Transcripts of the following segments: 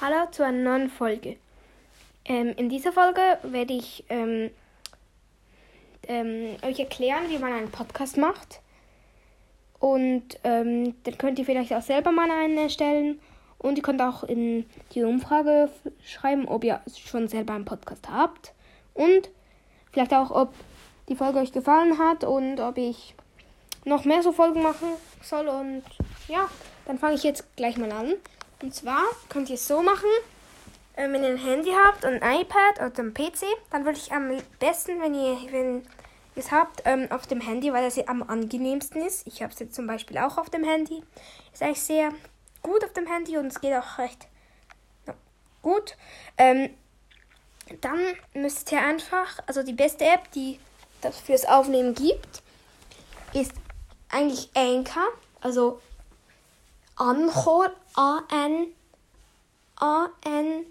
Hallo zu einer neuen Folge. Ähm, in dieser Folge werde ich ähm, ähm, euch erklären, wie man einen Podcast macht. Und ähm, dann könnt ihr vielleicht auch selber mal einen erstellen. Und ihr könnt auch in die Umfrage schreiben, ob ihr schon selber einen Podcast habt. Und vielleicht auch, ob die Folge euch gefallen hat und ob ich noch mehr so Folgen machen soll. Und ja, dann fange ich jetzt gleich mal an. Und zwar könnt ihr es so machen, äh, wenn ihr ein Handy habt und ein iPad oder ein PC, dann würde ich am besten, wenn ihr, wenn es habt, ähm, auf dem Handy, weil das am angenehmsten ist. Ich habe es jetzt zum Beispiel auch auf dem Handy. Ist eigentlich sehr gut auf dem Handy und es geht auch recht ja, gut. Ähm, dann müsst ihr einfach, also die beste App, die das fürs Aufnehmen gibt, ist eigentlich Anchor. Also Anchor, A-N, A-N-C-H-O-R.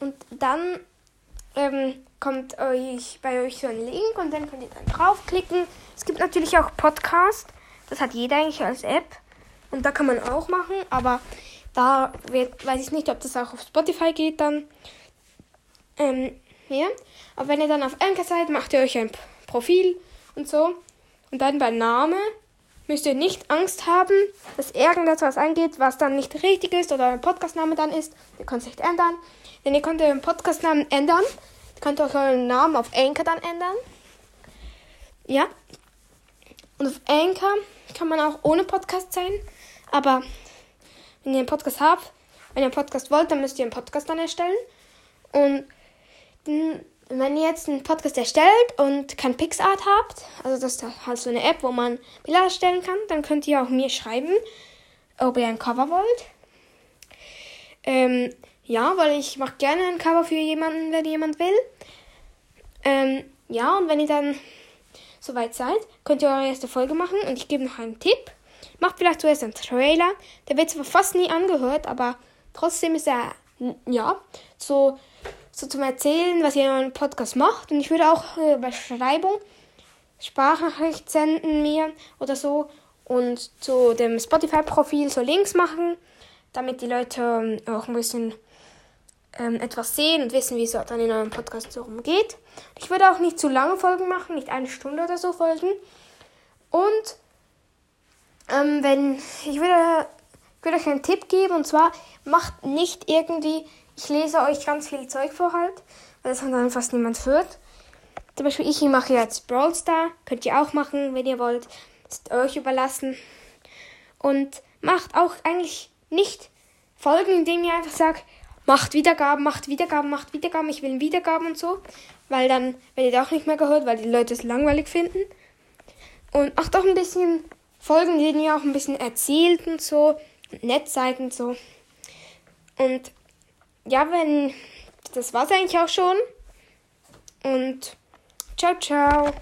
Und dann ähm, kommt euch bei euch so ein Link und dann könnt ihr dann draufklicken. Es gibt natürlich auch Podcast. Das hat jeder eigentlich als App. Und da kann man auch machen, aber da wird, weiß ich nicht, ob das auch auf Spotify geht dann. Ähm, ja. Aber wenn ihr dann auf Anchor seid, macht ihr euch ein Profil und so. Und dann bei Name müsst ihr nicht Angst haben, dass irgendetwas eingeht, was dann nicht richtig ist oder ein Podcastname dann ist. Ihr könnt es nicht ändern. Denn ihr könnt euren Podcastnamen ändern. Ihr könnt auch euren Namen auf Anchor dann ändern. Ja. Und auf Anchor kann man auch ohne Podcast sein. Aber wenn ihr einen Podcast habt, wenn ihr einen Podcast wollt, dann müsst ihr einen Podcast dann erstellen. Und dann wenn ihr jetzt einen Podcast erstellt und kein PixArt habt, also das ist halt so eine App, wo man Bilder erstellen kann, dann könnt ihr auch mir schreiben, ob ihr ein Cover wollt. Ähm, ja, weil ich mache gerne ein Cover für jemanden, wenn jemand will. Ähm, ja, und wenn ihr dann soweit seid, könnt ihr eure erste Folge machen und ich gebe noch einen Tipp. Macht vielleicht zuerst einen Trailer. Der wird zwar fast nie angehört, aber trotzdem ist er, ja, so so zum Erzählen, was ihr in eurem Podcast macht. Und ich würde auch äh, Beschreibung Sprachnachricht senden mir oder so und zu dem Spotify-Profil so Links machen, damit die Leute ähm, auch ein bisschen ähm, etwas sehen und wissen, wie es dann in eurem Podcast so rumgeht. Ich würde auch nicht zu lange Folgen machen, nicht eine Stunde oder so Folgen. Und ähm, wenn ich würde, ich würde euch einen Tipp geben und zwar macht nicht irgendwie ich lese euch ganz viel Zeug vor halt, weil das dann fast niemand hört. Zum Beispiel ich mache jetzt Brawl Star, könnt ihr auch machen, wenn ihr wollt. Das ist euch überlassen. Und macht auch eigentlich nicht Folgen, indem ihr einfach sagt, macht Wiedergaben, macht Wiedergaben, macht Wiedergaben, ich will Wiedergaben und so. Weil dann werdet ihr auch nicht mehr gehört, weil die Leute es langweilig finden. Und macht auch ein bisschen Folgen, in denen ihr auch ein bisschen erzählt und so, nett seid und so. Und ja, wenn das war's eigentlich auch schon. Und ciao, ciao.